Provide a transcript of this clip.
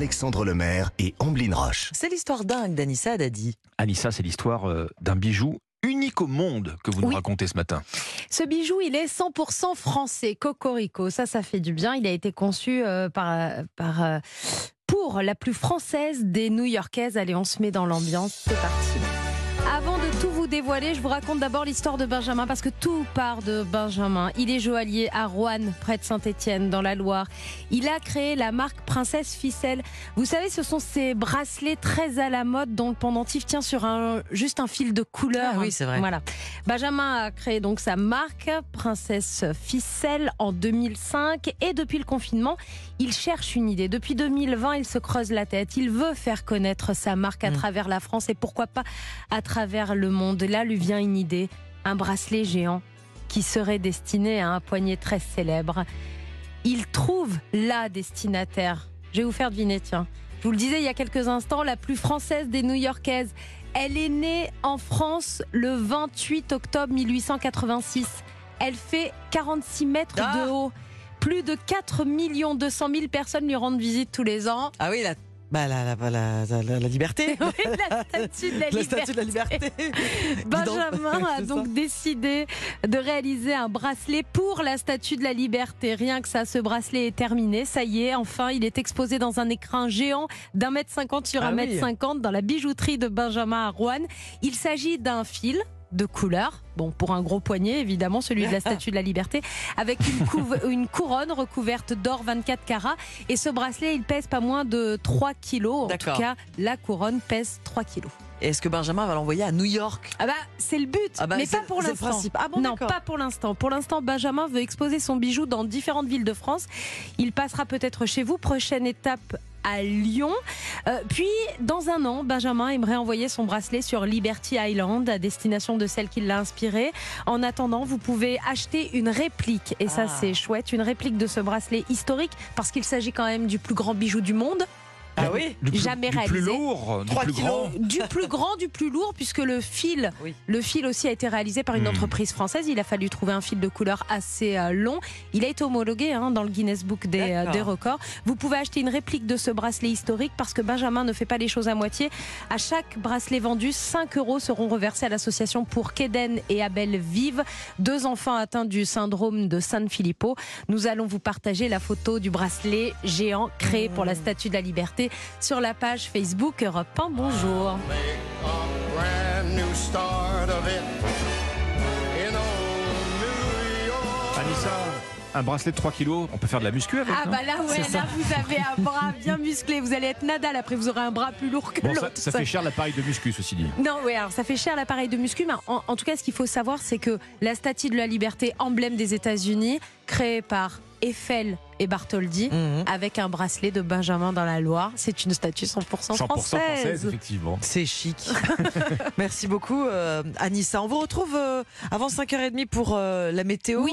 Alexandre Lemaire et Amblin Roche. C'est l'histoire dingue d'Anissa Dadi. Anissa, c'est l'histoire euh, d'un bijou unique au monde que vous nous Oui. racontez ce matin. Ce bijou, il est 100% français, Cocorico. Ça, ça fait du bien. Il a été conçu euh, par, par, euh, pour la plus française des New-Yorkaises. Allez, on se met dans l'ambiance. C'est parti. Avant de tout vous dévoiler, je vous raconte d'abord l'histoire de Benjamin parce que tout part de Benjamin. Il est joaillier à Roanne, près de Saint-Étienne, dans la Loire. Il a créé la marque Princesse Ficelle. Vous savez, ce sont ces bracelets très à la mode dont le pendentif tient sur un, juste un fil de couleur. Ah oui, c'est vrai. Voilà. Benjamin a créé donc sa marque Princesse Ficelle en 2005 et depuis le confinement, il cherche une idée. Depuis 2020, il se creuse la tête. Il veut faire connaître sa marque à Mm. travers la France et pourquoi pas à travers le monde. Là lui vient une idée, un bracelet géant qui serait destiné à un poignet très célèbre. Il trouve la destinataire. Je vais vous faire deviner, tiens. Je vous le disais il y a quelques instants, la plus française des New-Yorkaises. Elle est née en France le 28 octobre 1886. Elle fait 46 mètres Ah de haut. Plus de 4 200 000 personnes lui rendent visite tous les ans. Ah oui, la, bah, la, la, la, la- liberté. Oui, la statue de la, La liberté. statue de la liberté. Benjamin a donc décidé de réaliser un bracelet pour la statue de la liberté. Rien que ça, ce bracelet est terminé. Ça y est, enfin, il est exposé dans un écrin géant d'un mètre cinquante sur Ah un mètre cinquante dans la bijouterie de Benjamin à Rouen. Il s'agit d'un fil de couleur, bon pour un gros poignet évidemment, celui de la Statue de la Liberté, avec une, couve- une couronne recouverte d'or 24 carats. Et ce bracelet, il pèse pas moins de 3 kilos. En tout cas, la couronne pèse 3 kilos. Et Est-ce que Benjamin va l'envoyer à New York? Ah bah c'est le but, Ah bah, mais pas pour l'instant. Ah bon, non, pas pour l'instant. Pour l'instant, Benjamin veut exposer son bijou dans différentes villes de France. Il passera peut-être chez vous. Prochaine étape à Lyon. Euh, puis, dans un an, Benjamin aimerait envoyer son bracelet sur Liberty Island, à destination de celle qui l'a inspiré. En attendant, vous pouvez acheter une réplique, et ça Ah. c'est chouette, une réplique de ce bracelet historique, parce qu'il s'agit quand même du plus grand bijou du monde. Ah oui Du plus, Jamais du plus réalisé. lourd, du plus kilos. grand. du plus grand, du plus lourd, puisque le fil, Oui. le fil aussi a été réalisé par une Hmm. entreprise française. Il a fallu trouver un fil de couleur assez euh, long. Il a été homologué hein, dans le Guinness Book des, euh, des records. Vous pouvez acheter une réplique de ce bracelet historique parce que Benjamin ne fait pas les choses à moitié. À chaque bracelet vendu, 5 euros seront reversés à l'association pour qu'Eden et Abel vivent, deux enfants atteints du syndrome de San Filippo. Nous allons vous partager la photo du bracelet géant créé pour la Statue de la Liberté sur la page Facebook Europe 1. Bonjour. Anissa, un bracelet de 3 kilos, on peut faire de la muscu avec Ah bah là ouais, là vous avez un bras bien musclé, vous allez être Nadal, après vous aurez un bras plus lourd que Bon, ça, l'autre. ça fait cher l'appareil de muscu, ceci dit. Non, oui, alors ça fait cher l'appareil de muscu, mais en, en tout cas, ce qu'il faut savoir, c'est que la statue de la liberté, emblème des États-Unis, créée par Eiffel et Bartholdi, Mhm. avec un bracelet de Benjamin dans la Loire, c'est une statue 100%, 100% française. française, effectivement. C'est chic. Merci beaucoup, euh, Anissa. On vous retrouve euh, avant 5h30 pour euh, la météo. Oui.